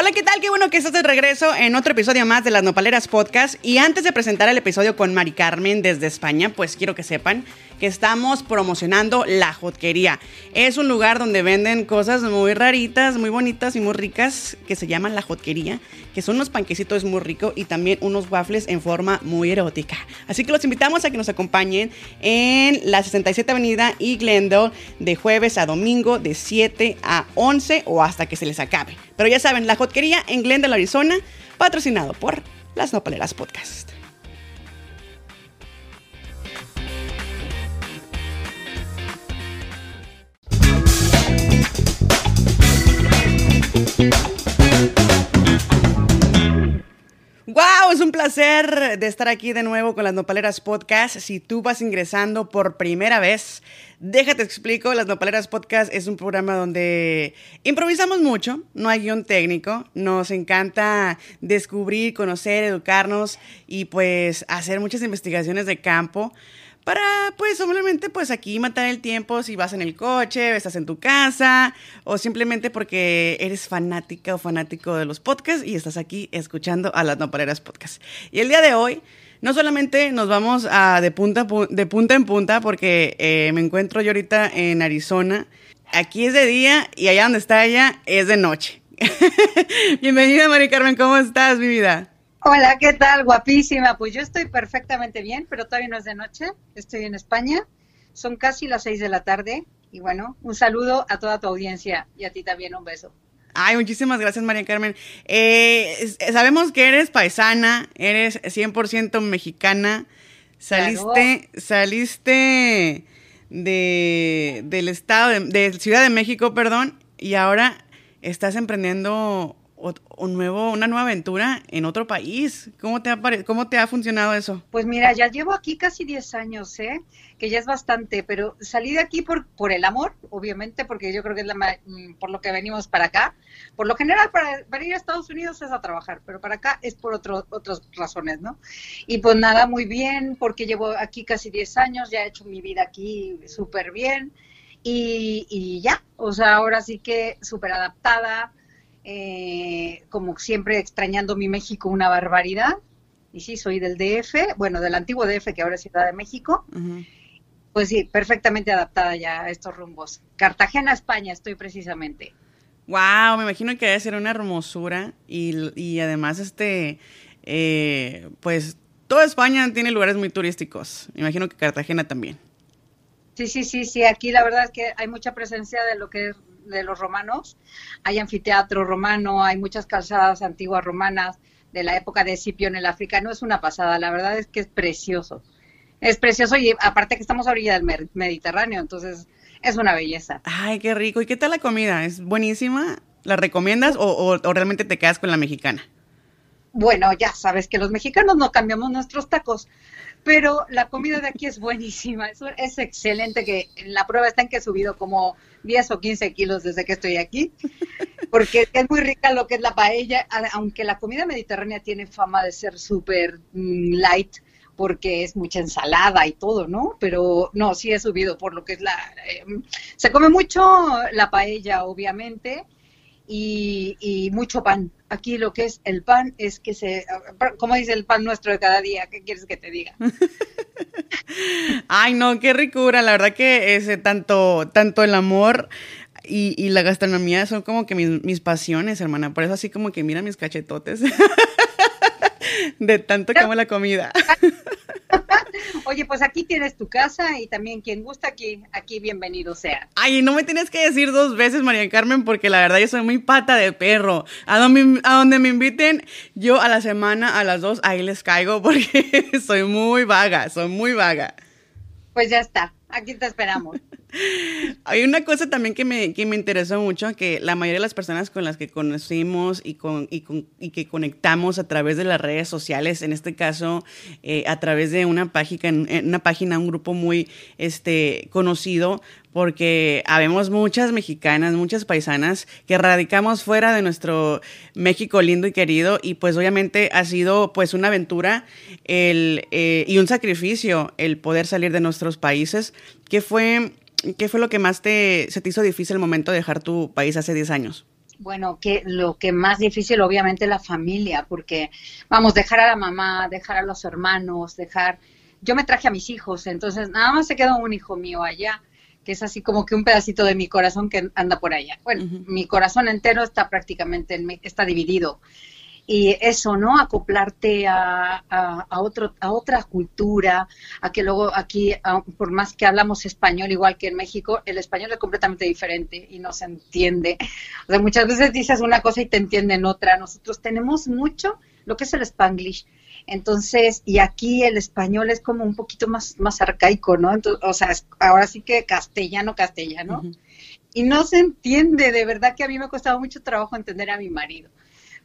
Hola, ¿qué tal? Qué bueno que estás de regreso en otro episodio más de Las Nopaleras Podcast. Y antes de presentar el episodio con Mari Carmen desde España, pues quiero que sepan que estamos promocionando La Jotquería. Es un lugar donde venden cosas muy raritas, muy bonitas y muy ricas que se llaman La Jotquería, que son unos panquecitos muy ricos y también unos waffles en forma muy erótica. Así que los invitamos a que nos acompañen en la 67 Avenida y Glendale de jueves a domingo de 7 a 11 o hasta que se les acabe. Pero ya saben, La Jotquería en Glendale, Arizona, patrocinado por Las Nopaleras Podcast. ¡Wow! Es un placer de estar aquí de nuevo con las Nopaleras Podcast. Si tú vas ingresando por primera vez, déjate explico. Las Nopaleras Podcast es un programa donde improvisamos mucho, no hay guion técnico. Nos encanta descubrir, conocer, educarnos y pues hacer muchas investigaciones de campo para pues simplemente pues aquí matar el tiempo si vas en el coche, estás en tu casa o simplemente porque eres fanática o fanático de los podcasts y estás aquí escuchando a las Nopaleras Podcast. Y el día de hoy no solamente nos vamos a de punta, de punta en punta porque eh, me encuentro yo ahorita en Arizona. Aquí es de día y allá donde está ella es de noche. Bienvenida, Mari Carmen, ¿cómo estás, mi vida? Hola, ¿qué tal? Guapísima. Pues yo estoy perfectamente bien, pero todavía no es de noche. Estoy en España. Son casi las seis de la tarde. Y bueno, un saludo a toda tu audiencia y a ti también un beso. Ay, muchísimas gracias, María Carmen. Eh, sabemos que eres paisana, eres 100% mexicana. Saliste, saliste de, del estado de, de Ciudad de México, perdón, y ahora estás emprendiendo un nuevo, una nueva aventura en otro país. ¿Cómo te, ha ¿Cómo te ha funcionado eso? Pues mira, ya llevo aquí casi 10 años, ¿eh? que ya es bastante, pero salí de aquí por, por el amor, obviamente, porque yo creo que es la, mm, por lo que venimos para acá. Por lo general, para, para ir a Estados Unidos es a trabajar, pero para acá es por otro, otras razones, ¿no? Y pues nada, muy bien, porque llevo aquí casi 10 años, ya he hecho mi vida aquí súper bien. Y, y ya, o sea, ahora sí que súper adaptada, eh, como siempre extrañando mi México una barbaridad. Y sí, soy del DF, bueno, del antiguo DF que ahora es Ciudad de México. Pues sí, perfectamente adaptada ya a estos rumbos. Cartagena, España, estoy precisamente. Wow, me imagino que debe ser una hermosura y, además este, eh, pues toda España tiene lugares muy turísticos. Me imagino que Cartagena también. Sí, sí, sí, sí. Aquí la verdad es que hay mucha presencia de lo que es de los romanos. Hay anfiteatro romano, hay muchas calzadas antiguas romanas de la época de Escipión el africano. Es una pasada, la verdad es que es precioso. Es precioso y aparte que estamos a orilla del Mediterráneo, entonces es una belleza. Ay, qué rico. ¿Y qué tal la comida? ¿Es buenísima? ¿La recomiendas o, o realmente te quedas con la mexicana? Bueno, ya sabes que los mexicanos no cambiamos nuestros tacos, pero la comida de aquí es buenísima, es, es excelente, que la prueba está en que he subido como 10 o 15 kilos desde que estoy aquí, porque es muy rica lo que es la paella, aunque la comida mediterránea tiene fama de ser súper mm, light, porque es mucha ensalada y todo, ¿no? Pero no, sí he subido por lo que es la... Eh, se come mucho la paella, obviamente, y, mucho pan. Aquí lo que es el pan es que se, como dice el pan nuestro de cada día, ¿qué quieres que te diga? Ay, no, qué ricura, la verdad que ese tanto, tanto el amor y, la gastronomía son como que mis, mis, pasiones, hermana. Por eso así como que mira mis cachetotes. de tanto como la comida. Oye, pues aquí tienes tu casa y también quien gusta aquí, aquí bienvenido sea. Ay, no me tienes que decir dos veces, María Carmen, porque la verdad yo soy muy pata de perro. A donde, a donde me inviten, yo a la semana, a las dos, ahí les caigo porque soy muy vaga, soy muy vaga. Pues ya está, aquí te esperamos. Hay una cosa también que me, que me interesó mucho, que la mayoría de las personas con las que conocimos y, con, y, con, y que conectamos a través de las redes sociales, en este caso eh, a través de una página, una página, un grupo muy este, conocido, porque habemos muchas mexicanas, muchas paisanas que radicamos fuera de nuestro México lindo y querido y pues obviamente ha sido pues una aventura el, eh, y un sacrificio el poder salir de nuestros países, que fue ¿Qué fue lo que más te, se te hizo difícil el momento de dejar tu país hace 10 años? Bueno, que lo que más difícil obviamente la familia, porque vamos, dejar a la mamá, dejar a los hermanos, dejar... Yo me traje a mis hijos, entonces nada más se quedó un hijo mío allá, que es así como que un pedacito de mi corazón que anda por allá. Bueno, mi corazón entero está prácticamente, en está dividido y eso, ¿no? Acoplarte a, a, otro, a otra cultura, a que luego aquí, por más que hablamos español igual que en México, el español es completamente diferente y no se entiende. O sea, muchas veces dices una cosa y te entienden otra. Nosotros tenemos mucho lo que es el spanglish. Entonces, y aquí el español es como un poquito más, más arcaico, ¿no? Entonces, o sea, ahora sí que castellano, castellano. Y no se entiende, de verdad que a mí me ha costado mucho trabajo entender a mi marido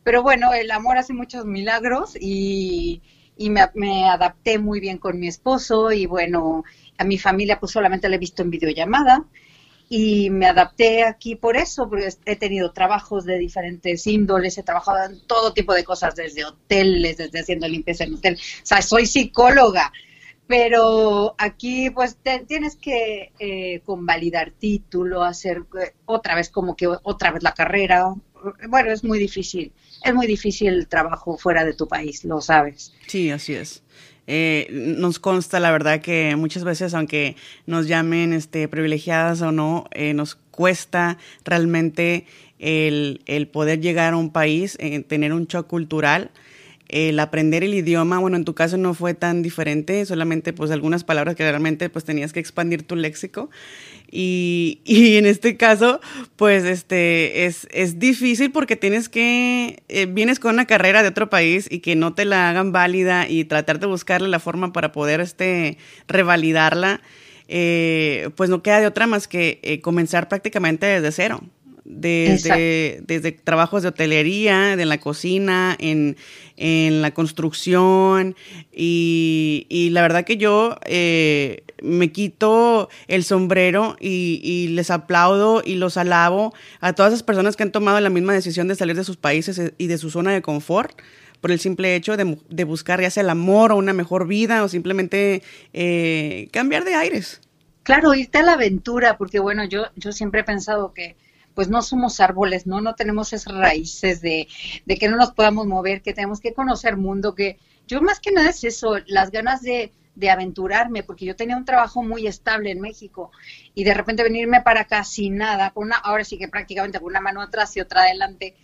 pero bueno, el amor hace muchos milagros y, me, adapté muy bien con mi esposo y bueno, a mi familia pues solamente le he visto en videollamada y me adapté aquí por eso, porque he tenido trabajos de diferentes índoles, he trabajado en todo tipo de cosas, desde hoteles, desde haciendo limpieza en hotel, o sea, soy psicóloga, pero aquí pues tienes que eh, convalidar título, hacer eh, otra vez como que otra vez la carrera, bueno, es muy difícil es muy difícil el trabajo fuera de tu país, lo sabes. Sí, así es. Eh, nos consta la verdad que muchas veces, aunque nos llamen este, privilegiadas o no, eh, nos cuesta realmente el, el, poder llegar a un país, eh, tener un shock cultural el aprender el idioma, bueno, en tu caso no fue tan diferente, solamente pues algunas palabras que realmente pues tenías que expandir tu léxico. Y, y en este caso, pues este, es, es difícil porque tienes que, eh, vienes con una carrera de otro país y que no te la hagan válida y tratar de buscarle la forma para poder este, revalidarla, eh, pues no queda de otra más que eh, comenzar prácticamente desde cero desde, desde trabajos de hotelería, de la cocina, en, en la construcción y, y, la verdad que yo eh, me quito el sombrero y, y, les aplaudo y los alabo a todas esas personas que han tomado la misma decisión de salir de sus países y de su zona de confort por el simple hecho de, de buscar ya sea el amor o una mejor vida o simplemente eh, cambiar de aires. Claro, irte a la aventura, porque bueno, yo, yo siempre he pensado que pues no somos árboles, ¿no? No tenemos esas raíces de, de que no nos podamos mover, que tenemos que conocer mundo, que yo más que nada es eso, las ganas de, de aventurarme, porque yo tenía un trabajo muy estable en México y de repente venirme para acá sin nada, con una, ahora sí que prácticamente con una mano atrás y otra adelante,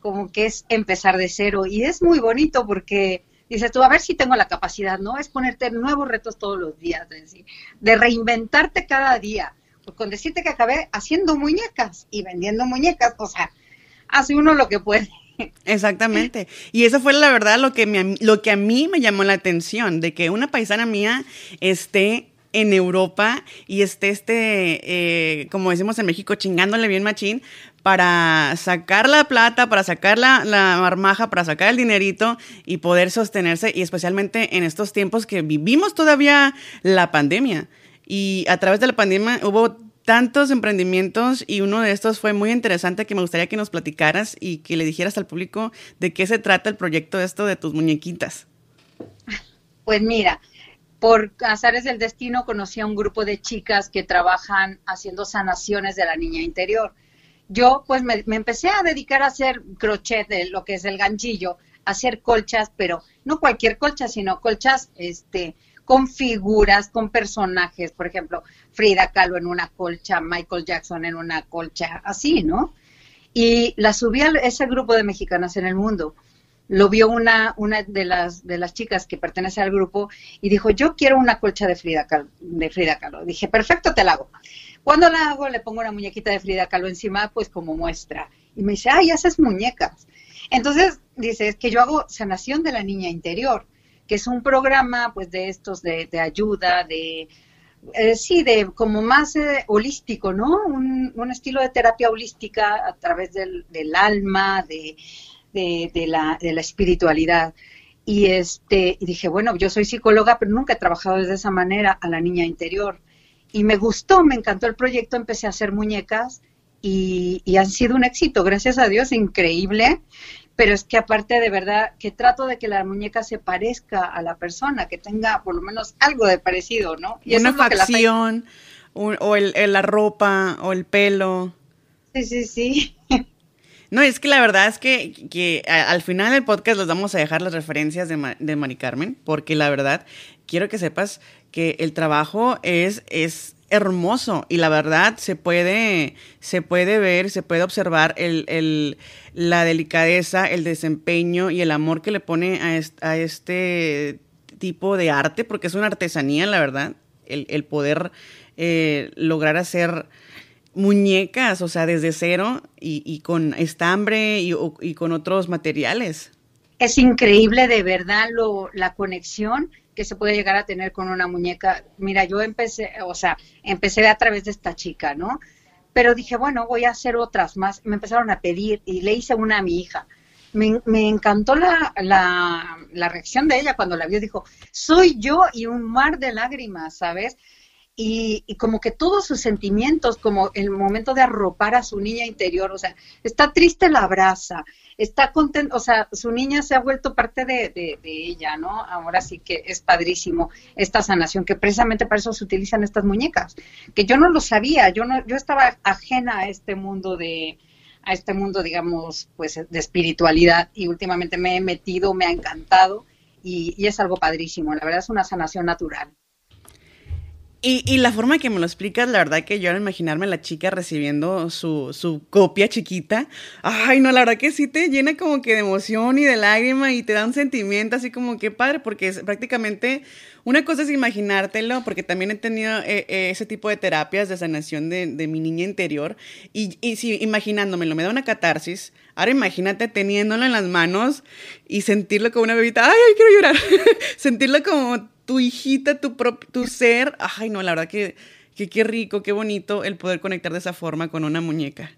como que es empezar de cero. Y es muy bonito porque dices tú, a ver si tengo la capacidad, ¿no? Es ponerte nuevos retos todos los días, decir, de reinventarte cada día con decirte que acabé haciendo muñecas y vendiendo muñecas, o sea, hace uno lo que puede. Exactamente. Y eso fue la verdad lo que, me, lo que a mí me llamó la atención, de que una paisana mía esté en Europa y esté, este, eh, como decimos en México, chingándole bien machín para sacar la plata, para sacar la, la marmaja, para sacar el dinerito y poder sostenerse, y especialmente en estos tiempos que vivimos todavía la pandemia. Y a través de la pandemia hubo tantos emprendimientos y uno de estos fue muy interesante que me gustaría que nos platicaras y que le dijeras al público de qué se trata el proyecto esto de tus muñequitas. Pues mira, por azares del destino conocí a un grupo de chicas que trabajan haciendo sanaciones de la niña interior. Yo pues me, me empecé a dedicar a hacer crochet de lo que es el ganchillo, a hacer colchas, pero no cualquier colcha, sino colchas este con figuras, con personajes, por ejemplo, Frida Kahlo en una colcha, Michael Jackson en una colcha, así, ¿no? Y la subí a ese grupo de mexicanas en el mundo. Lo vio una, una de, las, de las chicas que pertenece al grupo y dijo, yo quiero una colcha de Frida Kahlo. De Frida Kahlo. Dije, perfecto, te la hago. Cuando la hago, le pongo una muñequita de Frida Kahlo encima, pues como muestra. Y me dice, ay, haces muñecas. Entonces, dice, es que yo hago sanación de la niña interior que es un programa pues de estos de, ayuda, de eh, sí, de como más eh, holístico, ¿no? Un, estilo de terapia holística a través del, alma, de, de, la, de la espiritualidad. Y este, dije, bueno, yo soy psicóloga, pero nunca he trabajado de esa manera a la niña interior. Y me gustó, me encantó el proyecto, empecé a hacer muñecas y, y han sido un éxito, gracias a Dios, increíble pero es que aparte de verdad que trato de que la muñeca se parezca a la persona, que tenga por lo menos algo de parecido, ¿no? Y Una facción, o el, la ropa, o el pelo. Sí, sí, sí. No, es que la verdad es que, que al final del podcast les vamos a dejar las referencias de, de Mari Carmen, porque la verdad quiero que sepas que el trabajo es, es hermoso y la verdad se puede, se puede ver, se puede observar el, el, la delicadeza, el desempeño y el amor que le pone a, este tipo de arte, porque es una artesanía, la verdad, el, el poder eh, lograr hacer muñecas, o sea, desde cero y, y con estambre y, y, con otros materiales. Es increíble de verdad lo, la conexión que se puede llegar a tener con una muñeca. Mira, yo empecé, o sea, empecé a través de esta chica, ¿no? Pero dije, bueno, voy a hacer otras más. Me empezaron a pedir y le hice una a mi hija. Me, me encantó la, la, la, reacción de ella cuando la vio. Dijo, soy yo y un mar de lágrimas, ¿sabes? Y, y, como que todos sus sentimientos, como el momento de arropar a su niña interior, o sea, está triste, la abraza, está contenta, o sea, su niña se ha vuelto parte de, de, de, ella, ¿no? Ahora sí que es padrísimo esta sanación, que precisamente para eso se utilizan estas muñecas, que yo no lo sabía, yo no, yo estaba ajena a este mundo de, a este mundo, digamos, pues de espiritualidad y últimamente me he metido, me ha encantado y, y es algo padrísimo, la verdad es una sanación natural. Y, la forma que me lo explicas, la verdad que yo al imaginarme a la chica recibiendo su, su, copia chiquita, ay, no, la verdad que sí te llena como que de emoción y de lágrima y te da un sentimiento así como que padre, porque es prácticamente, una cosa es imaginártelo, porque también he tenido eh, eh, ese tipo de terapias de sanación de, de mi niña interior, y, y sí, imaginándomelo, me da una catarsis, ahora imagínate teniéndolo en las manos y sentirlo como una bebita, ay, ay quiero llorar, sentirlo como tu hijita, tu, tu ser. Ay, no, la verdad que, que qué rico, qué bonito el poder conectar de esa forma con una muñeca.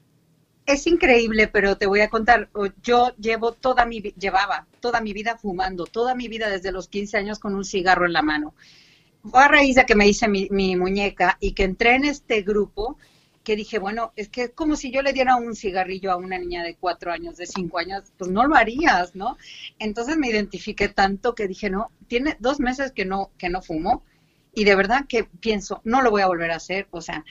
Es increíble, pero te voy a contar, yo llevo toda mi, llevaba toda mi vida fumando, toda mi vida desde los 15 años con un cigarro en la mano. Fue a raíz de que me hice mi, mi muñeca y que entré en este grupo que dije, bueno, es que es como si yo le diera un cigarrillo a una niña de cuatro años, de cinco años, pues no lo harías, ¿no? Entonces me identifiqué tanto que dije, no, tiene dos meses que no, que no fumo y de verdad que pienso, no lo voy a volver a hacer, o sea,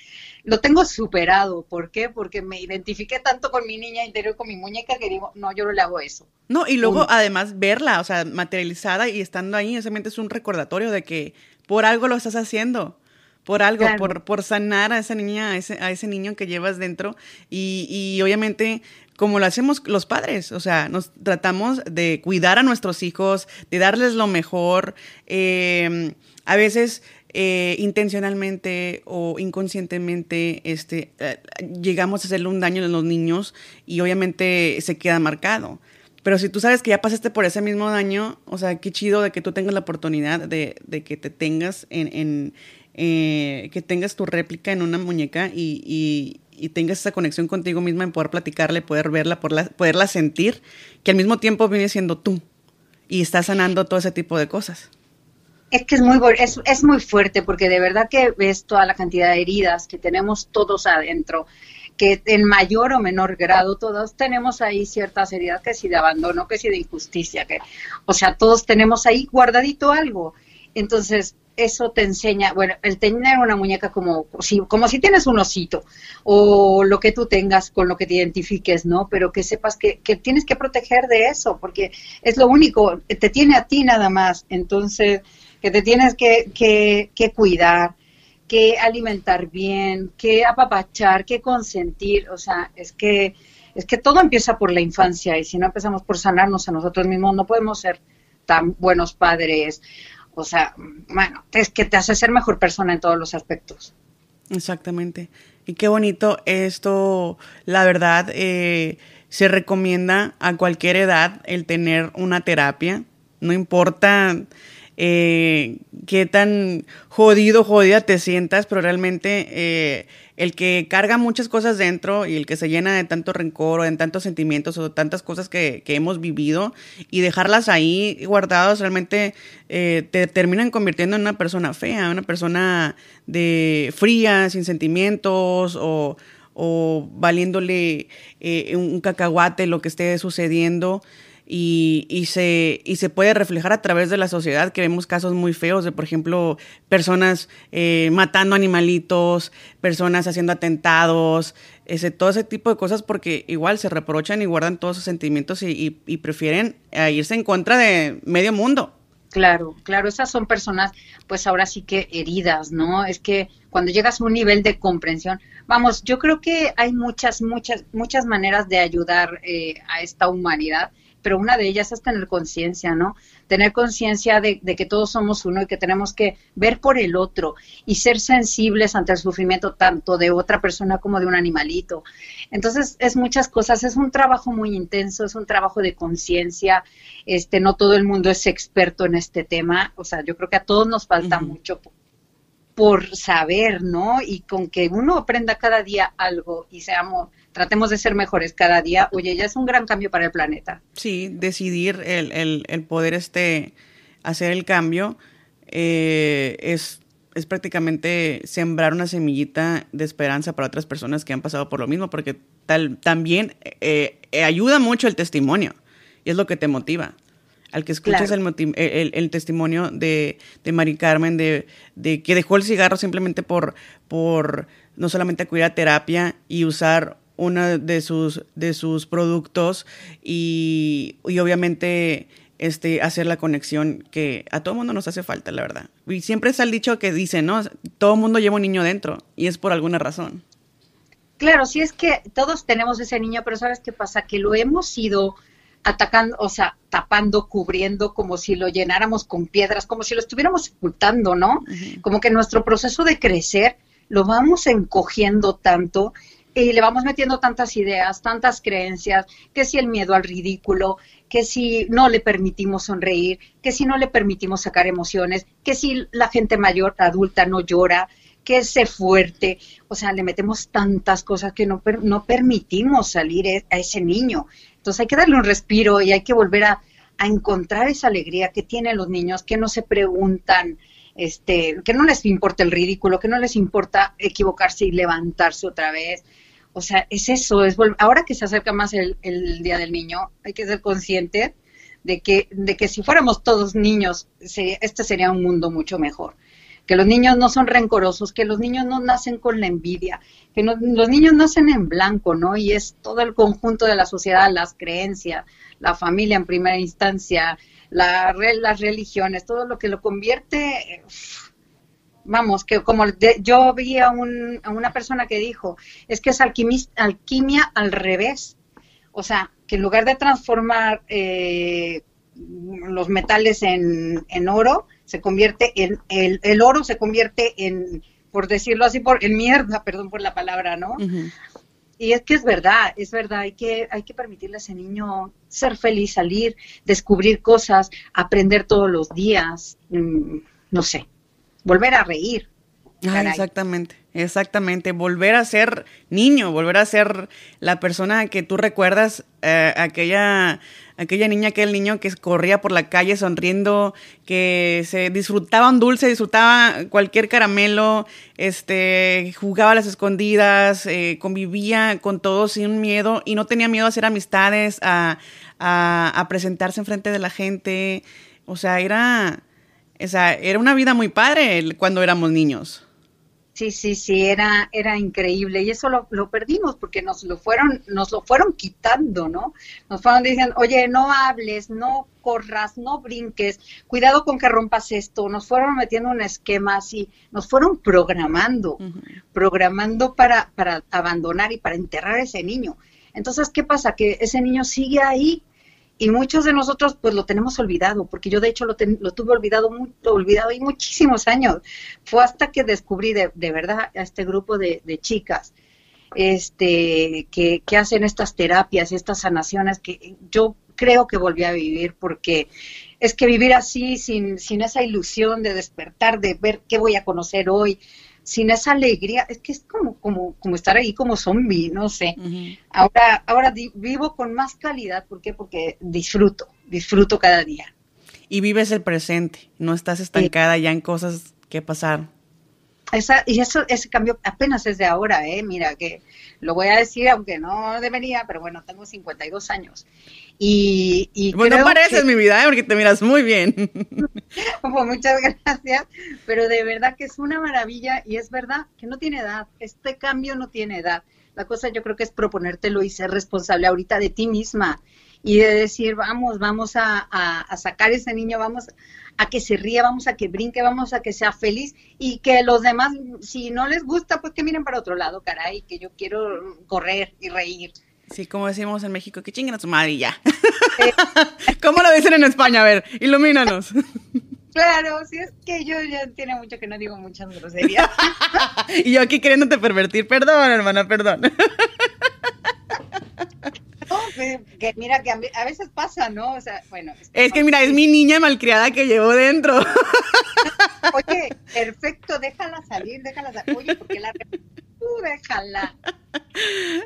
lo tengo superado, ¿por qué? Porque me identifiqué tanto con mi niña interior, con mi muñeca, que digo, no, yo no le hago eso. No, y luego un... además verla, o sea, materializada y estando ahí, simplemente es un recordatorio de que por algo lo estás haciendo por algo, claro. por, por sanar a esa niña, a ese, a ese niño que llevas dentro y, y, obviamente como lo hacemos los padres, o sea, nos tratamos de cuidar a nuestros hijos, de darles lo mejor, eh, a veces eh, intencionalmente o inconscientemente este, eh, llegamos a hacerle un daño a los niños y obviamente se queda marcado. Pero si tú sabes que ya pasaste por ese mismo daño, o sea, qué chido de que tú tengas la oportunidad de, de que te tengas en, en, eh, que tengas tu réplica en una muñeca y, y, tengas esa conexión contigo misma en poder platicarle, poder verla, poderla, poderla sentir, que al mismo tiempo viene siendo tú y estás sanando todo ese tipo de cosas. Es que es muy, es, es muy fuerte porque de verdad que ves toda la cantidad de heridas que tenemos todos adentro, que en mayor o menor grado todos tenemos ahí ciertas heridas, que si de abandono, que si de injusticia, que, o sea, todos tenemos ahí guardadito algo. Entonces, eso te enseña, bueno, el tener una muñeca como si, como si tienes un osito o lo que tú tengas con lo que te identifiques, ¿no? Pero que sepas que, que tienes que proteger de eso, porque es lo único, te tiene a ti nada más, entonces que te tienes que, que, que cuidar, que alimentar bien, que apapachar, que consentir, o sea, es que es que todo empieza por la infancia y si no empezamos por sanarnos a nosotros mismos no podemos ser tan buenos padres o sea, bueno, es que te hace ser mejor persona en todos los aspectos. Exactamente. Y qué bonito esto, la verdad, eh, se recomienda a cualquier edad el tener una terapia. No importa eh, qué tan jodido, jodida te sientas, pero realmente eh, el que carga muchas cosas dentro y el que se llena de tanto rencor o de tantos sentimientos o de tantas cosas que, que hemos vivido y dejarlas ahí guardadas realmente eh, te terminan convirtiendo en una persona fea, una persona de fría, sin sentimientos o, o valiéndole eh, un cacahuate lo que esté sucediendo y, y, se, y se puede reflejar a través de la sociedad, que vemos casos muy feos de, por ejemplo, personas eh, matando animalitos, personas haciendo atentados, ese, todo ese tipo de cosas porque igual se reprochan y guardan todos sus sentimientos y, prefieren eh, irse en contra de medio mundo. Claro, claro, esas son personas, pues ahora sí que heridas, ¿no? Es que cuando llegas a un nivel de comprensión, vamos, yo creo que hay muchas, muchas, muchas maneras de ayudar eh, a esta humanidad pero una de ellas es tener conciencia, ¿no? Tener conciencia de, que todos somos uno y que tenemos que ver por el otro y ser sensibles ante el sufrimiento tanto de otra persona como de un animalito. Entonces, es muchas cosas, es un trabajo muy intenso, es un trabajo de conciencia, este, no todo el mundo es experto en este tema, o sea, yo creo que a todos nos falta mucho por saber, ¿no? Y con que uno aprenda cada día algo y seamos tratemos de ser mejores cada día, oye, ya es un gran cambio para el planeta. Sí, decidir el, el, poder este, hacer el cambio eh, es, es prácticamente sembrar una semillita de esperanza para otras personas que han pasado por lo mismo, porque tal, también eh, eh, ayuda mucho el testimonio y es lo que te motiva. Al que escuchas el, el, testimonio de, de Mari Carmen, de, de, que dejó el cigarro simplemente por, por no solamente acudir a terapia y usar uno de sus, de sus productos y, obviamente este, hacer la conexión que a todo mundo nos hace falta, la verdad. Y siempre es el dicho que dice, ¿no? Todo mundo lleva un niño dentro y es por alguna razón. Claro, sí es que todos tenemos ese niño, pero ¿sabes qué pasa? Que lo hemos ido atacando, o sea, tapando, cubriendo, como si lo llenáramos con piedras, como si lo estuviéramos ocultando, ¿no? Como que nuestro proceso de crecer lo vamos encogiendo tanto y le vamos metiendo tantas ideas, tantas creencias, que si el miedo al ridículo, que si no le permitimos sonreír, que si no le permitimos sacar emociones, que si la gente mayor, adulta, no llora, que se fuerte, o sea, le metemos tantas cosas que no, no permitimos salir e, a ese niño. Entonces hay que darle un respiro y hay que volver a, a encontrar esa alegría que tienen los niños, que no se preguntan, este, que no les importa el ridículo, que no les importa equivocarse y levantarse otra vez, o sea, es eso, es ahora que se acerca más el, Día del Niño, hay que ser consciente de que, de que si fuéramos todos niños, este sería un mundo mucho mejor. Que los niños no son rencorosos, que los niños no nacen con la envidia, que los niños nacen en blanco, ¿no? Y es todo el conjunto de la sociedad, las creencias, la familia en primera instancia, la, las religiones, todo lo que lo convierte vamos, que como yo vi a, una persona que dijo, es que es alquimia al revés. O sea, que en lugar de transformar eh, los metales en, oro, se convierte en, el, oro se convierte en, por decirlo así, por, en mierda, perdón por la palabra, ¿no? Y es que es verdad, es verdad, hay que, hay que permitirle a ese niño ser feliz, salir, descubrir cosas, aprender todos los días, mm, no sé, volver a reír. exactamente, exactamente. Volver a ser niño, volver a ser la persona que tú recuerdas, eh, aquella, aquella niña, aquel niño que corría por la calle sonriendo, que se disfrutaba un dulce, disfrutaba cualquier caramelo, este, jugaba a las escondidas, eh, convivía con todos sin miedo y no tenía miedo a hacer amistades, a, a, a presentarse enfrente de la gente. O sea, era o sea, era una vida muy padre cuando éramos niños. Sí, sí, sí, era, era increíble y eso lo, lo, perdimos porque nos lo fueron, nos lo fueron quitando, ¿no? Nos fueron diciendo, oye, no hables, no corras, no brinques, cuidado con que rompas esto. Nos fueron metiendo un esquema así, nos fueron programando, programando para, para abandonar y para enterrar a ese niño. Entonces, ¿qué pasa? Que ese niño sigue ahí y muchos de nosotros pues lo tenemos olvidado, porque yo de hecho lo, lo tuve olvidado, olvidado y muchísimos años. Fue hasta que descubrí de, de verdad a este grupo de, de chicas este, que, que, hacen estas terapias estas sanaciones que yo creo que volví a vivir porque es que vivir así sin, sin esa ilusión de despertar, de ver qué voy a conocer hoy, sin esa alegría, es que es como, como, como estar ahí como zombie, no sé. Ahora, ahora vivo con más calidad, ¿por qué? Porque disfruto, disfruto cada día. Y vives el presente, no estás estancada ya en cosas que pasar. Esa, y eso, ese cambio apenas es de ahora, ¿eh? Mira, que lo voy a decir, aunque no debería, pero bueno, tengo 52 años. Y, y bueno, pareces mi vida, ¿eh? porque te miras muy bien. pues muchas gracias, pero de verdad que es una maravilla y es verdad que no tiene edad, este cambio no tiene edad. La cosa yo creo que es proponértelo y ser responsable ahorita de ti misma y de decir, vamos, vamos a, a, sacar ese niño, vamos a que se ría, vamos a que brinque, vamos a que sea feliz y que los demás, si no les gusta, pues que miren para otro lado, caray, que yo quiero correr y reír. Sí, como decimos en México, que chinguen a su madre y ya. ¿Cómo lo dicen en España? A ver, ilumínanos. Claro, si es que yo ya tiene mucho que no digo muchas groserías. y yo aquí queriéndote pervertir, perdón, hermana, perdón. Que mira que a, veces pasa, ¿no? O sea, bueno. Es que, mira, es mi niña malcriada que llevo dentro. Oye, perfecto, déjala salir, déjala salir. Oye, porque la tú déjala.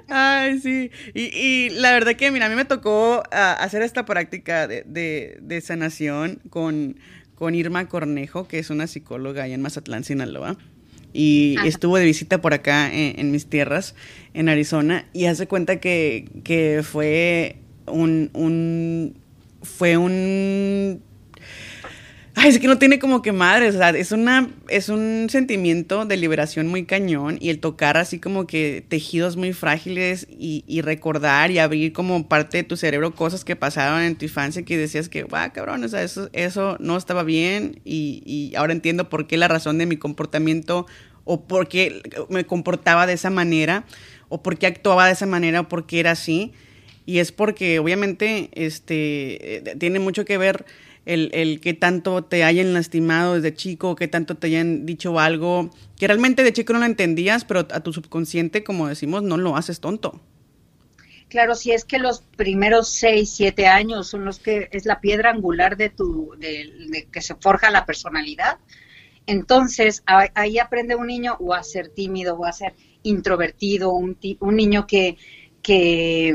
Ay, sí. Y, y, la verdad que, mira, a mí me tocó ah, hacer esta práctica de, de, de sanación con, con Irma Cornejo, que es una psicóloga ahí en Mazatlán, Sinaloa y estuvo de visita por acá en, mis tierras, en Arizona, y hace cuenta que, que fue un, un, fue un Es que no tiene como que madre, o sea, es una, es un sentimiento de liberación muy cañón y el tocar así como que tejidos muy frágiles y, recordar y abrir como parte de tu cerebro cosas que pasaron en tu infancia que decías que, guau, cabrón, o sea, eso, eso no estaba bien y, y ahora entiendo por qué la razón de mi comportamiento o por qué me comportaba de esa manera o por qué actuaba de esa manera o por qué era así. Y es porque obviamente este, eh, tiene mucho que ver el, el que tanto te hayan lastimado desde chico, que tanto te hayan dicho algo que realmente de chico no lo entendías, pero a tu subconsciente, como decimos, no lo haces tonto. Claro, si es que los primeros seis, siete años son los que es la piedra angular de tu, de, que se forja la personalidad. Entonces, ahí aprende un niño o a ser tímido o a ser introvertido, un, un niño que, que,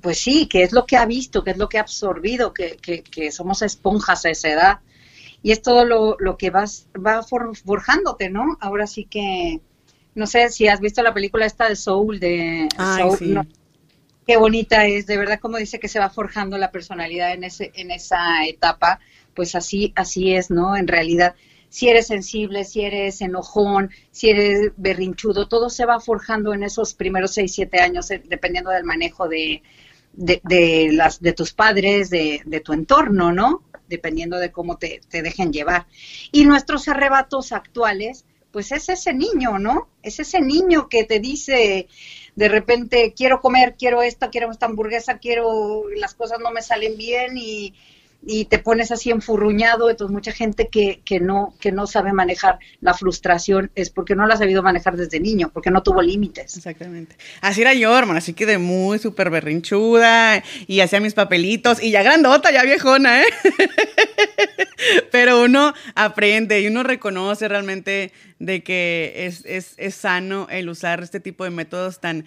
pues sí, que es lo que ha visto, que es lo que ha absorbido, que, que, somos esponjas a esa edad. Y es todo lo, lo que vas, va forjándote, ¿no? Ahora sí que, no sé si has visto la película esta de Soul, de Soul, qué bonita es, de verdad como dice que se va forjando la personalidad en, ese, en esa etapa, pues así, así es, ¿no? En realidad si eres sensible, si eres enojón, si eres berrinchudo, todo se va forjando en esos primeros seis, siete años, eh, dependiendo del manejo de, de, las, de tus padres, de, de, tu entorno, ¿no? Dependiendo de cómo te, te dejen llevar. Y nuestros arrebatos actuales, pues es ese niño, ¿no? Es ese niño que te dice de repente, quiero comer, quiero esta, quiero esta hamburguesa, quiero, las cosas no me salen bien y y te pones así enfurruñado, entonces mucha gente que, que, no, que no sabe manejar la frustración es porque no la ha sabido manejar desde niño, porque no tuvo límites. Exactamente. Así era yo, hermano, así que de muy súper berrinchuda y hacía mis papelitos y ya grandota, ya viejona, ¿eh? Pero uno aprende y uno reconoce realmente de que es, es, es sano el usar este tipo de métodos tan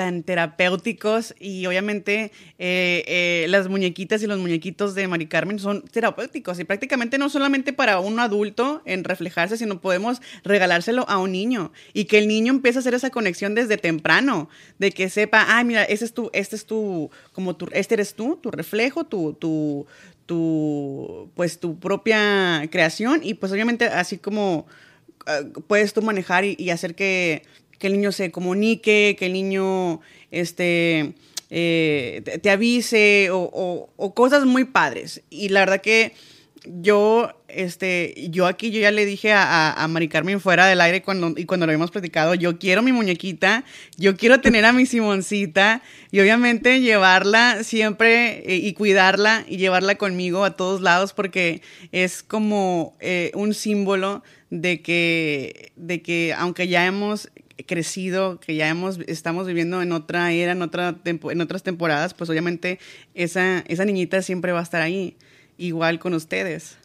tan terapéuticos y obviamente eh, eh, las muñequitas y los muñequitos de Mari Carmen son terapéuticos y prácticamente no solamente para un adulto en reflejarse, sino podemos regalárselo a un niño y que el niño empiece a hacer esa conexión desde temprano, de que sepa, ay, mira, ese es tu, este es tu, como tu, este eres tú, tu reflejo, tu, tu, tu, pues tu propia creación y pues obviamente así como ah, puedes tú manejar y hacer que que el niño se comunique, que el niño este, eh, te, avise o, cosas muy padres. Y la verdad que yo, este, yo aquí yo ya le dije a, a, Mari Carmen fuera del aire cuando, y cuando lo habíamos platicado, yo quiero mi muñequita, yo quiero tener a mi Simoncita y obviamente llevarla siempre eh, y cuidarla y llevarla conmigo a todos lados porque es como eh, un símbolo de que, de que aunque ya hemos crecido, que ya hemos, estamos viviendo en otra era, en, otra en otras temporadas, pues obviamente esa, esa niñita siempre va a estar ahí, igual con ustedes.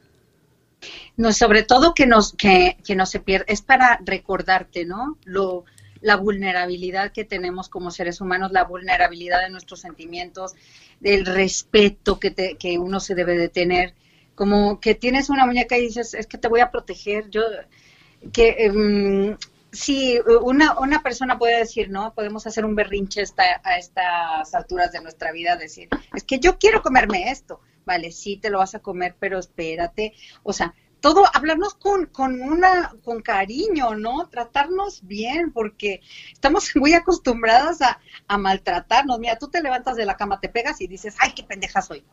No, sobre todo que nos, que, que no se pierda, es para recordarte, ¿no? Lo, la vulnerabilidad que tenemos como seres humanos, la vulnerabilidad de nuestros sentimientos, del respeto que, te, que uno se debe de tener. Como que tienes una muñeca y dices, es que te voy a proteger. Yo, que em, sí, una, una persona puede decir, ¿no? Podemos hacer un berrinche a estas alturas de nuestra vida, decir, es que yo quiero comerme esto. Vale, sí te lo vas a comer, pero espérate. O sea, todo hablarnos con, con una, con cariño, ¿no? Tratarnos bien, porque estamos muy acostumbradas a, a, maltratarnos. Mira, tú te levantas de la cama, te pegas y dices, ay, qué pendeja soy.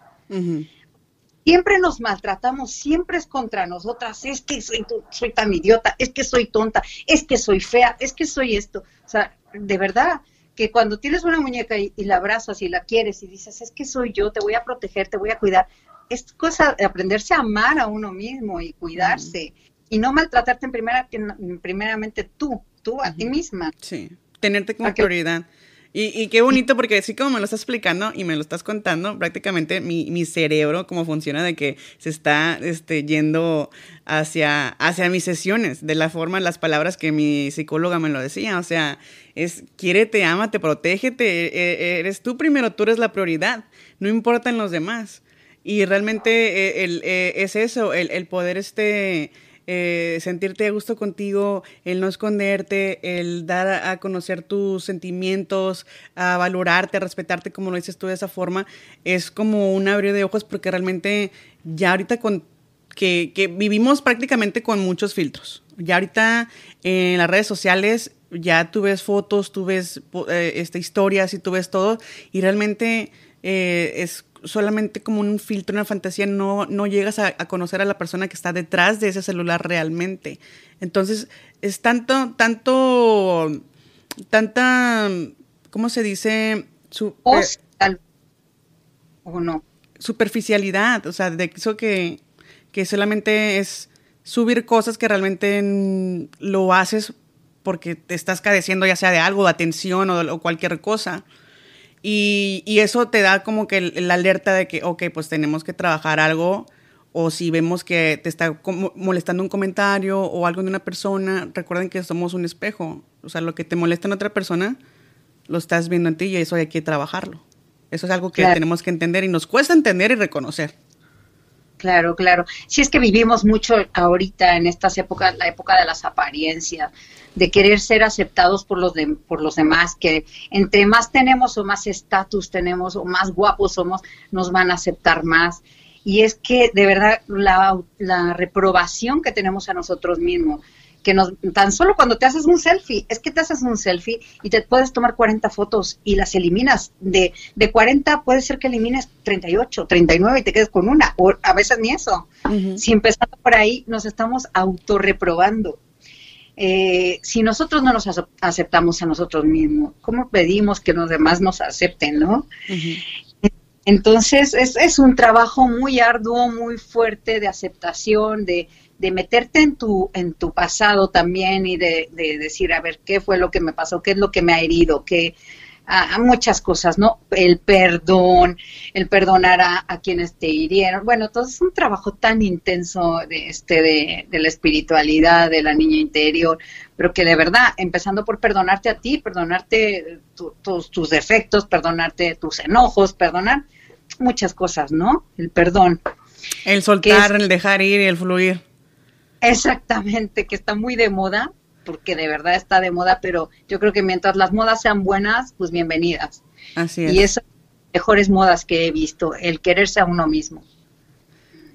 Siempre nos maltratamos, siempre es contra nosotras, es que soy, soy tan idiota, es que soy tonta, es que soy fea, es que soy esto. O sea, de verdad, que cuando tienes una muñeca y, y, la abrazas y la quieres y dices, es que soy yo, te voy a proteger, te voy a cuidar, es cosa de aprenderse a amar a uno mismo y cuidarse y no maltratarte en primera primeramente tú, tú a ti misma. Sí, tenerte como prioridad. Y, y, qué bonito porque así como me lo estás explicando y me lo estás contando, prácticamente mi, mi cerebro, cómo funciona, de que se está este, yendo hacia, hacia mis sesiones, de la forma, las palabras que mi psicóloga me lo decía. O sea, es quiérete, ámate, protégete, e, e, eres tú primero, tú eres la prioridad, no importan los demás. Y realmente eh, el, eh, es eso, el, el poder este, eh, sentirte a gusto contigo, el no esconderte, el dar a, conocer tus sentimientos, a valorarte, a respetarte, como lo dices tú de esa forma, es como un abrir de ojos porque realmente ya ahorita con que, que vivimos prácticamente con muchos filtros. Ya ahorita en las redes sociales ya tú ves fotos, tú ves este, historias y tú ves todo y realmente es solamente como un filtro, una fantasía, no, no llegas a, conocer a la persona que está detrás de ese celular realmente. Entonces, es tanto, tanto, tanta, ¿cómo se dice? Su, ¿O no? Superficialidad, o sea, de eso que, que solamente es subir cosas que realmente lo haces porque te estás cadeciendo ya sea de algo, de atención o, o cualquier cosa. Y, y, eso te da como que la alerta de que, ok, pues tenemos que trabajar algo. O si vemos que te está molestando un comentario o algo de una persona, recuerden que somos un espejo. O sea, lo que te molesta en otra persona, lo estás viendo en ti y eso hay que trabajarlo. Eso es algo que tenemos que entender y nos cuesta entender y reconocer. Claro, claro. Si es que vivimos mucho ahorita en estas épocas, la época de las apariencias, de querer ser aceptados por los, de, por los demás, que entre más tenemos o más estatus tenemos o más guapos somos, nos van a aceptar más. Y es que de verdad la, la reprobación que tenemos a nosotros mismos, que nos, tan solo cuando te haces un selfie, es que te haces un selfie y te puedes tomar 40 fotos y las eliminas. De, de 40 puede ser que elimines 38, 39 y te quedes con una, o a veces ni eso. Si empezando por ahí, nos estamos autorreprobando. Eh, si nosotros no nos aceptamos a nosotros mismos, ¿cómo pedimos que los demás nos acepten, no? Entonces, es, es un trabajo muy arduo, muy fuerte de aceptación, de, de meterte en tu, en tu pasado también y de, decir, a ver, ¿qué fue lo que me pasó? ¿Qué es lo que me ha herido? ¿Qué, a, muchas cosas, ¿no? El perdón, el perdonar a, quienes te hirieron. Bueno, todo es un trabajo tan intenso de, este, de, de la espiritualidad, de la niña interior, pero que de verdad, empezando por perdonarte a ti, perdonarte tus, tus defectos, perdonarte tus enojos, perdonar muchas cosas, ¿no? El perdón. El soltar, el dejar ir y el fluir. Exactamente, que está muy de moda, porque de verdad está de moda, pero yo creo que mientras las modas sean buenas, pues bienvenidas. Así es. Y esas mejores modas que he visto, el quererse a uno mismo.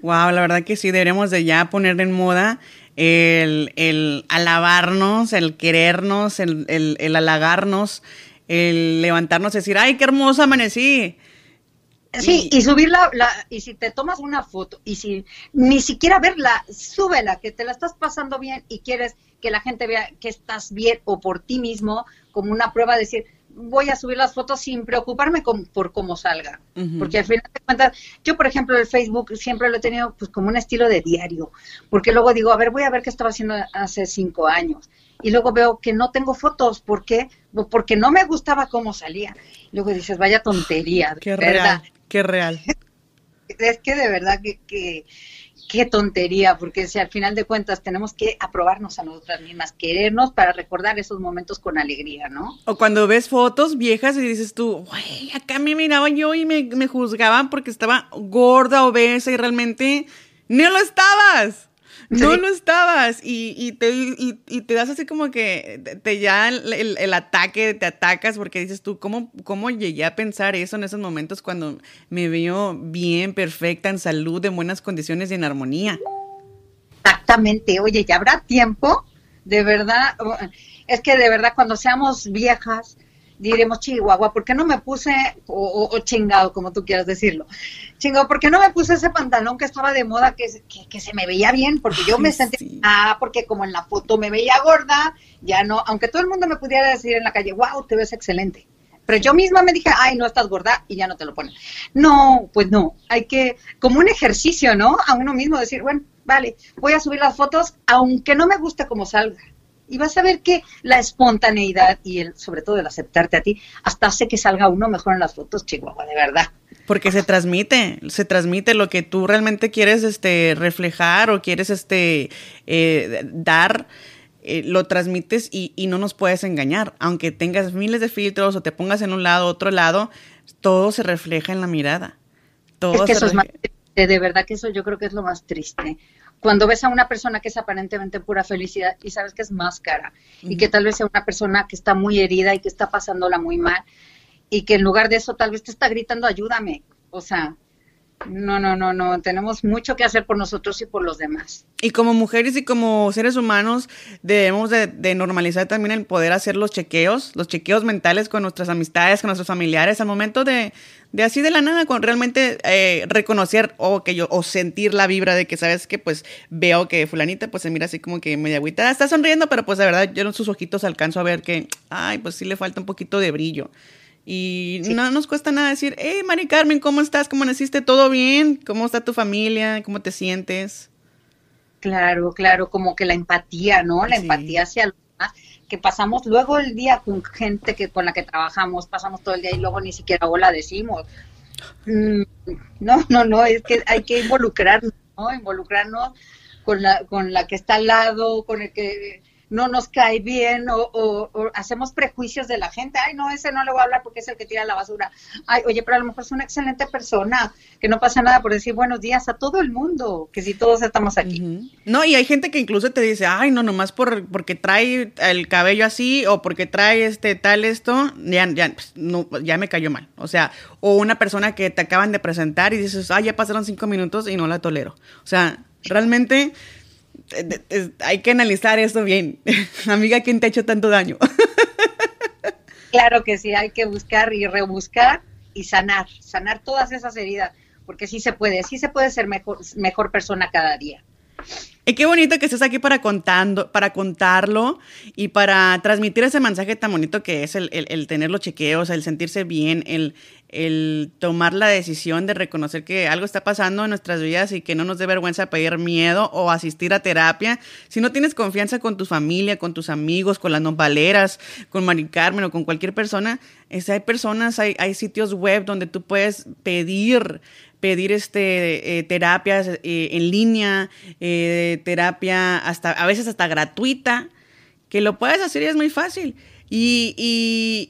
Wow, la verdad que sí, deberíamos de ya poner en moda el, el alabarnos, el querernos, el, el, el halagarnos, el levantarnos y decir, ay, qué hermosa amanecí. Sí, y subirla, la, y si te tomas una foto, y si ni siquiera verla, súbela, que te la estás pasando bien y quieres que la gente vea que estás bien o por ti mismo, como una prueba de decir, voy a subir las fotos sin preocuparme por cómo salga. Porque al final de cuentas, yo por ejemplo el Facebook siempre lo he tenido pues como un estilo de diario, porque luego digo, a ver, voy a ver qué estaba haciendo hace cinco años. Y luego veo que no tengo fotos, ¿por qué? Porque no me gustaba cómo salía. Luego dices, vaya tontería, qué ¿verdad? Qué real. es que de verdad que, qué tontería, porque si al final de cuentas tenemos que aprobarnos a nosotras mismas, querernos para recordar esos momentos con alegría, ¿no? O cuando ves fotos viejas y dices tú, güey, acá me miraba yo y me, me juzgaban porque estaba gorda, obesa y realmente no lo estabas. No, no estabas. Y, y, te, y, y, te das así como que te, ya el, el, ataque, te atacas porque dices tú, ¿cómo, ¿cómo llegué a pensar eso en esos momentos cuando me veo bien, perfecta, en salud, en buenas condiciones y en armonía? Exactamente, oye, ¿ya habrá tiempo? De verdad, es que de verdad cuando seamos viejas, diremos, Chihuahua, ¿por qué no me puse, o, chingado, como tú quieras decirlo, chingado, ¿por qué no me puse ese pantalón que estaba de moda, que, que, se me veía bien? Porque yo me sentí, ah, porque como en la foto me veía gorda, ya no, aunque todo el mundo me pudiera decir en la calle, wow, te ves excelente. Pero yo misma me dije, ay, no estás gorda y ya no te lo ponen. No, pues no, hay que, como un ejercicio, ¿no? A uno mismo decir, bueno, vale, voy a subir las fotos, aunque no me guste como salga y vas a ver que la espontaneidad y el, sobre todo el aceptarte a ti, hasta hace que salga uno mejor en las fotos, Chihuahua, de verdad. Porque se transmite, se transmite lo que tú realmente quieres este, reflejar o quieres este, eh, dar. Eh, lo transmites y, y, no nos puedes engañar. Aunque tengas miles de filtros o te pongas en un lado, otro lado, todo se refleja en la mirada. Todo es que eso es más de verdad que eso yo creo que es lo más triste cuando ves a una persona que es aparentemente pura felicidad y sabes que es máscara y que tal vez sea una persona que está muy herida y que está pasándola muy mal y que en lugar de eso tal vez te está gritando ayúdame, o sea, no, no, no, no, tenemos mucho que hacer por nosotros y por los demás. Y como mujeres y como seres humanos debemos de, normalizar también el poder hacer los chequeos, los chequeos mentales con nuestras amistades, con nuestros familiares, al momento de, de así de la nada, con realmente eh, reconocer o que yo, o sentir la vibra de que sabes que pues veo que fulanita pues se mira así como que media agüita, está sonriendo, pero pues de verdad yo en sus ojitos alcanzo a ver que, ay, pues sí le falta un poquito de brillo. Y no nos cuesta nada decir, hey, Mari Carmen, ¿cómo estás? ¿Cómo naciste? ¿Todo bien? ¿Cómo está tu familia? ¿Cómo te sientes? Claro, claro, como que la empatía, ¿no? La empatía hacia los demás, que pasamos luego el día con gente que con la que trabajamos, pasamos todo el día y luego ni siquiera hola decimos. Mm, no, no, no, es que hay que involucrarnos, ¿no? Involucrarnos con la, con la que está al lado, con el que no nos cae bien o, hacemos prejuicios de la gente. Ay, no, ese no le voy a hablar porque es el que tira la basura. Ay, oye, pero a lo mejor es una excelente persona, que no pasa nada por decir buenos días a todo el mundo, que si todos estamos aquí. No, y hay gente que incluso te dice, ay, no, nomás por, porque trae el cabello así o porque trae este tal esto, ya, ya, pues, no, ya me cayó mal. O sea, o una persona que te acaban de presentar y dices, ay, ya pasaron cinco minutos y no la tolero. O sea, realmente hay que analizar eso bien. Amiga, ¿quién te ha hecho tanto daño? claro que sí, hay que buscar y rebuscar y sanar, sanar todas esas heridas, porque sí se puede, sí se puede ser mejor, mejor persona cada día. Y qué bonito que estés aquí para contando, para contarlo y para transmitir ese mensaje tan bonito que es el, el, tener los chequeos, el sentirse bien, el, el tomar la decisión de reconocer que algo está pasando en nuestras vidas y que no nos dé vergüenza pedir miedo o asistir a terapia. Si no tienes confianza con tu familia, con tus amigos, con las nopaleras, con Mari Carmen o con cualquier persona, es, hay personas, hay, hay sitios web donde tú puedes pedir pedir este eh, terapias eh, en línea, eh, terapia hasta a veces hasta gratuita, que lo puedes hacer y es muy fácil. Y,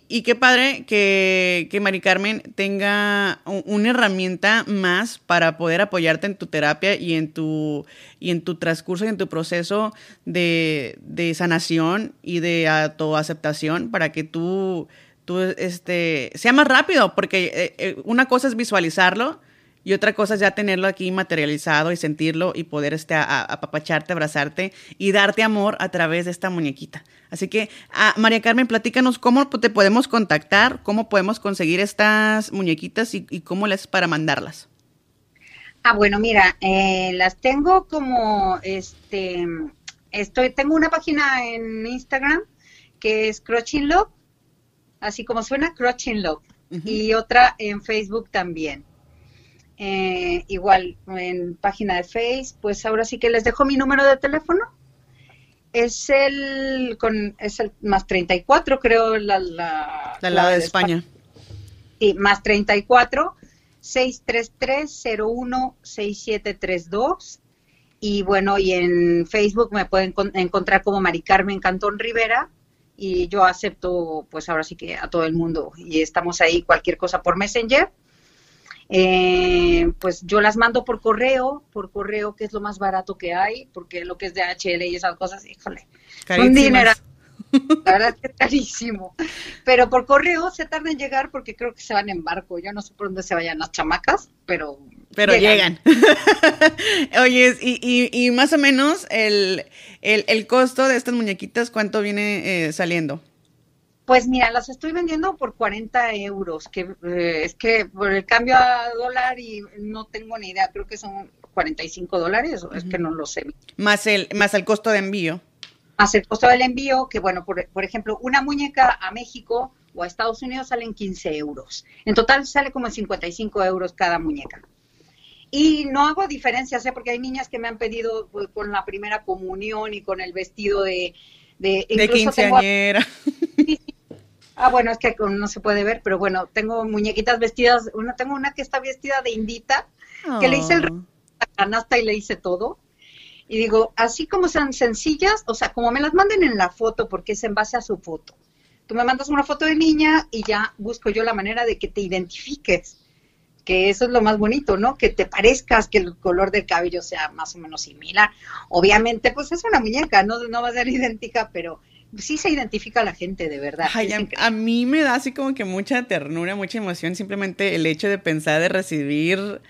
y, qué padre que, que Mari Carmen tenga una herramienta más para poder apoyarte en tu terapia y en tu, y en tu transcurso y en tu proceso de, de sanación y de autoaceptación para que tú, tú este, sea más rápido, porque una cosa es visualizarlo y otra cosa es ya tenerlo aquí materializado y sentirlo y poder este, apapacharte, abrazarte y darte amor a través de esta muñequita. Así que, ah, María Carmen, platícanos cómo te podemos contactar, cómo podemos conseguir estas muñequitas y, cómo les para mandarlas. Ah, bueno, mira, eh, las tengo como, este, estoy, tengo una página en Instagram que es Crotching Love, así como suena, Crotching Love, y otra en Facebook también. Eh, igual en página de Face, pues ahora sí que les dejo mi número de teléfono. Es el con es el más 34, creo la la, la, de, España. Sí, más 34 633 01 6732 y bueno, y en Facebook me pueden encontrar como Mari Carmen Cantón Rivera. Y yo acepto pues ahora sí que a todo el mundo. Y estamos ahí cualquier cosa por Messenger eh, pues yo las mando por correo, por correo que es lo más barato que hay, porque lo que es de HL y esas cosas, híjole, un dinero. La verdad es que es carísimo. Pero por correo se tarda en llegar porque creo que se van en barco. Yo no sé por dónde se vayan las chamacas, pero Pero llegan. Oye, y, y, más o menos el, costo de estas muñequitas, ¿cuánto viene eh, saliendo? Pues mira, las estoy vendiendo por 40 euros, que eh, es que por el cambio a dólar y no tengo ni idea, creo que son 45 dólares, es que no lo sé. Más el, más el costo de envío. Más el costo del envío, que bueno, por, por ejemplo, una muñeca a México o a Estados Unidos salen 15 euros. En total sale como 55 euros cada muñeca. Y no hago diferencias, ¿eh? porque hay niñas que me han pedido pues, con la primera comunión y con el vestido de... De, de quinceañera. Ah, bueno, es que no se puede ver, pero bueno, tengo muñequitas vestidas, una, tengo una que está vestida de indita, que le hice el la canasta y le hice todo. Y digo, así como sean sencillas, o sea, como me las manden en la foto, porque es en base a su foto. Tú me mandas una foto de niña y ya busco yo la manera de que te identifiques que eso es lo más bonito, ¿no? Que te parezcas, que el color del cabello sea más o menos similar. Obviamente, pues es una muñeca, no, no va a ser idéntica, pero sí se identifica a la gente, de verdad. a, mí me da así como que mucha ternura, mucha emoción, simplemente el hecho de pensar de recibir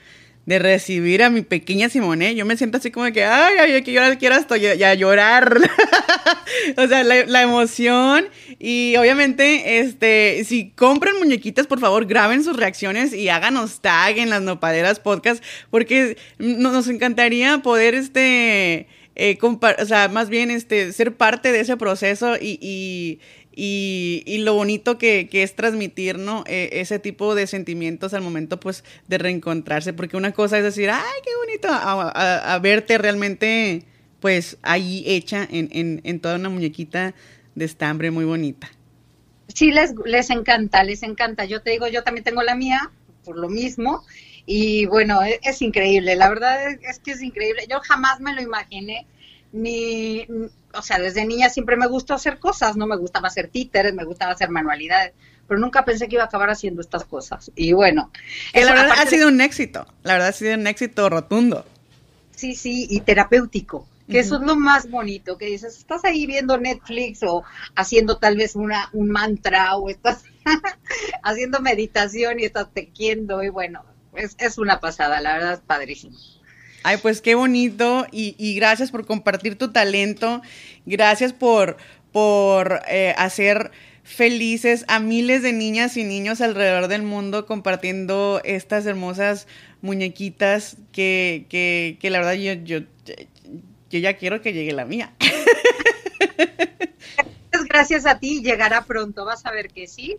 de recibir a mi pequeña Simone, yo me siento así como que, ay, ay, que yo quiero hasta ya, llorar. o sea, la, emoción. Y obviamente, este, si compran muñequitas, por favor, graben sus reacciones y háganos tag en las nopaderas podcast, porque nos encantaría poder, este, eh, o sea, más bien, este, ser parte de ese proceso y y, y lo bonito que, es transmitir, ¿no? E, ese tipo de sentimientos al momento, pues, de reencontrarse, porque una cosa es decir, ay, qué bonito, a, verte realmente, pues, ahí hecha en, en, en, toda una muñequita de estambre muy bonita. Sí, les, les encanta, les encanta. Yo te digo, yo también tengo la mía, por lo mismo, y bueno, es, es increíble, la verdad es, es que es increíble. Yo jamás me lo imaginé ni, o sea, desde niña siempre me gustó hacer cosas, no me gustaba hacer títeres, me gustaba hacer manualidades, pero nunca pensé que iba a acabar haciendo estas cosas. Y bueno. la verdad ha sido un éxito, la verdad ha sido un éxito rotundo. Sí, sí, y terapéutico, que eso es lo más bonito, que dices, estás ahí viendo Netflix o haciendo tal vez una, un mantra o estás haciendo meditación y estás tequiendo y bueno, es, es una pasada, la verdad es padrísimo. Ay, pues qué bonito y, gracias por compartir tu talento, gracias por, por eh, hacer felices a miles de niñas y niños alrededor del mundo compartiendo estas hermosas muñequitas que, que, que la verdad yo, yo, yo ya quiero que llegue la mía. Gracias a ti, llegará pronto, vas a ver que sí.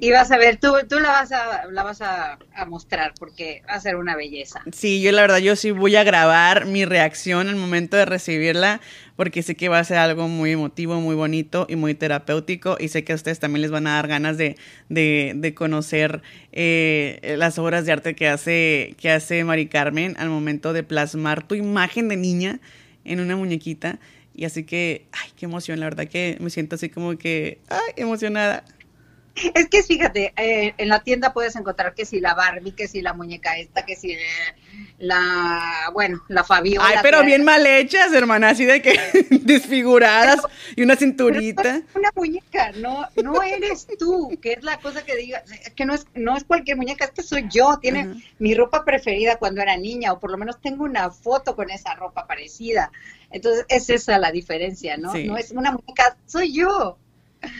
Y vas a ver, tú, tú la vas, a, la vas a, mostrar porque va a ser una belleza. Sí, yo la verdad, yo sí voy a grabar mi reacción al momento de recibirla porque sé que va a ser algo muy emotivo, muy bonito y muy terapéutico y sé que a ustedes también les van a dar ganas de, de, conocer eh, las obras de arte que hace, que hace Mari Carmen al momento de plasmar tu imagen de niña en una muñequita. Y así que, ay, qué emoción, la verdad que me siento así como que, ay, emocionada. Es que fíjate, eh, en la tienda puedes encontrar que si la Barbie, que si la muñeca esta, que si eh, la, bueno, la Fabiola. Ay, pero bien mal hechas, hermana, así de que desfiguradas y una cinturita. una muñeca, no, no eres tú, que es la cosa que diga, que no es, no es cualquier muñeca, es que soy yo, tiene mi ropa preferida cuando era niña, o por lo menos tengo una foto con esa ropa parecida. Entonces, es esa la diferencia, ¿no? No es una muñeca, soy yo.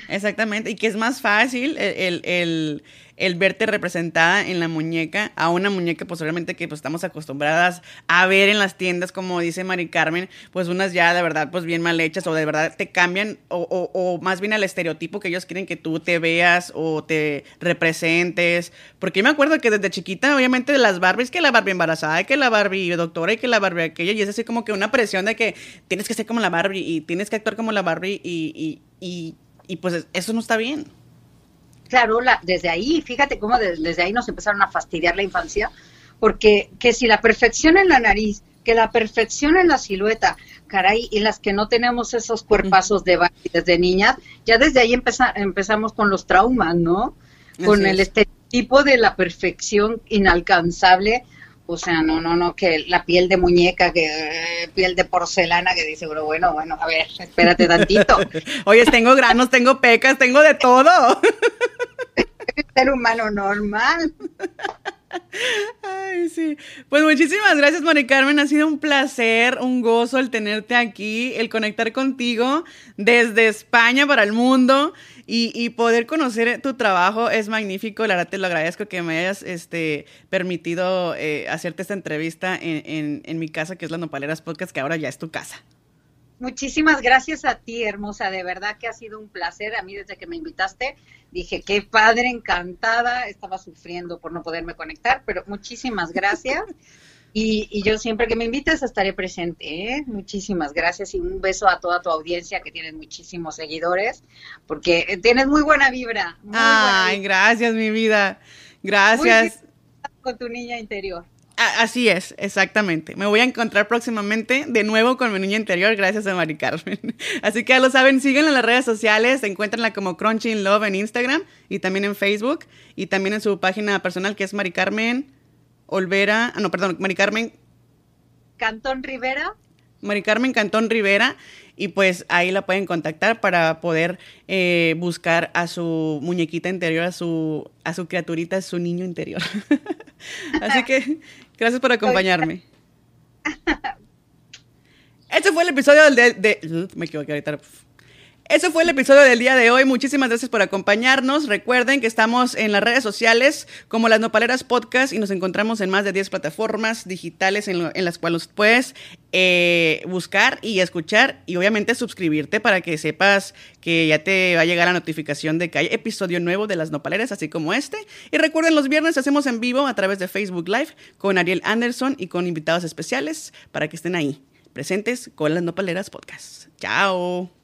Exactamente, y que es más fácil el, el, el, verte representada en la muñeca a una muñeca posiblemente que pues estamos acostumbradas a ver en las tiendas, como dice Mari Carmen, pues unas ya de verdad pues bien mal hechas o de verdad te cambian o, o, o más bien al estereotipo que ellos quieren que tú te veas o te representes, porque yo me acuerdo que desde chiquita obviamente de las Barbies, que la Barbie embarazada, que la Barbie doctora y que la Barbie aquella, y es así como que una presión de que tienes que ser como la Barbie y tienes que actuar como la Barbie y y pues eso no está bien. Claro, la, desde ahí, fíjate cómo desde ahí nos empezaron a fastidiar la infancia, porque que si la perfección en la nariz, que la perfección en la silueta, caray, y las que no tenemos esos cuerpazos de desde niñas, ya desde ahí empezamos con los traumas, ¿no? Con el estereotipo de la perfección inalcanzable o sea, no, no, no, que la piel de muñeca, que eh, piel de porcelana, que dice, bueno, bueno, bueno, a ver, espérate tantito. Oye, tengo granos, tengo pecas, tengo de todo. ser humano normal. Ay, sí. Pues muchísimas gracias, Mari Carmen. Ha sido un placer, un gozo el tenerte aquí, el conectar contigo desde España para el mundo y, poder conocer tu trabajo es magnífico. La verdad te lo agradezco que me hayas este, permitido eh, hacerte esta entrevista en, en mi casa, que es la Nopaleras Podcast, que ahora ya es tu casa. Muchísimas gracias a ti, hermosa. De verdad que ha sido un placer. A mí desde que me invitaste dije, qué padre, encantada. Estaba sufriendo por no poderme conectar, pero muchísimas gracias. Y, yo siempre que me invites estaré presente. ¿eh? Muchísimas gracias y un beso a toda tu audiencia que tienes muchísimos seguidores, porque tienes muy buena vibra. Ay, gracias, mi vida. Gracias. con tu niña interior. Así es, exactamente. Me voy a encontrar próximamente de nuevo con mi niña interior, gracias a Mari Carmen. Así que ya lo saben, síguenla en las redes sociales, encuéntrenla como Crunchy in Love en Instagram y también en Facebook y también en su página personal que es Mari Carmen Olvera, ah, no, perdón, Mari Carmen Cantón Rivera. Mari Carmen Cantón Rivera y pues ahí la pueden contactar para poder eh, buscar a su muñequita interior, a su, a su criaturita, a su niño interior. Así que gracias por acompañarme. Este fue el episodio del de, me equivoqué ahorita. Eso fue el episodio del día de hoy. Muchísimas gracias por acompañarnos. Recuerden que estamos en las redes sociales como las Nopaleras Podcast y nos encontramos en más de 10 plataformas digitales en, las cuales puedes eh, buscar y escuchar y obviamente suscribirte para que sepas que ya te va a llegar la notificación de que hay episodio nuevo de las Nopaleras, así como este. Y recuerden, los viernes hacemos en vivo a través de Facebook Live con Ariel Anderson y con invitados especiales para que estén ahí presentes con las Nopaleras Podcast. Chao.